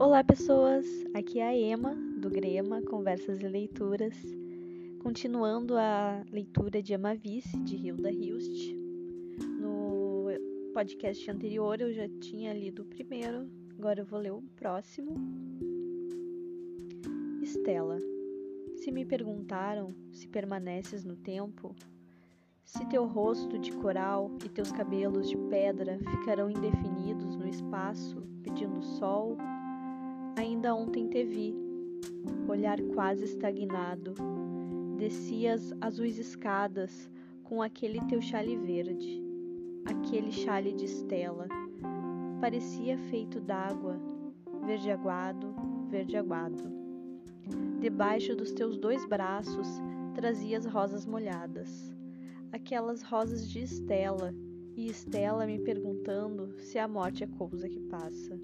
Olá, pessoas! Aqui é a Ema, do Grema Conversas e Leituras, continuando a leitura de Amavice, de Hilda Hilst. No podcast anterior eu já tinha lido o primeiro, agora eu vou ler o próximo. Estela, se me perguntaram se permaneces no tempo, se teu rosto de coral e teus cabelos de pedra ficarão indefinidos no espaço pedindo sol, Ainda ontem te vi, olhar quase estagnado. Descias azuis escadas com aquele teu chale verde, aquele chale de estela. Parecia feito d'água, verde aguado, verde aguado. Debaixo dos teus dois braços trazias rosas molhadas, aquelas rosas de Estela, e Estela me perguntando se a morte é coisa que passa.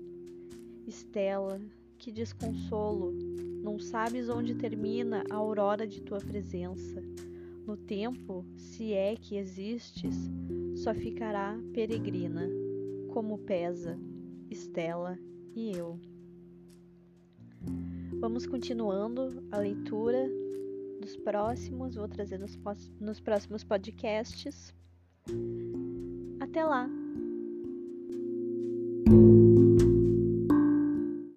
Estela, que desconsolo! Não sabes onde termina a aurora de tua presença. No tempo, se é que existes, só ficará peregrina, como pesa Estela e eu. Vamos continuando a leitura dos próximos, vou trazer nos, nos próximos podcasts. Até lá!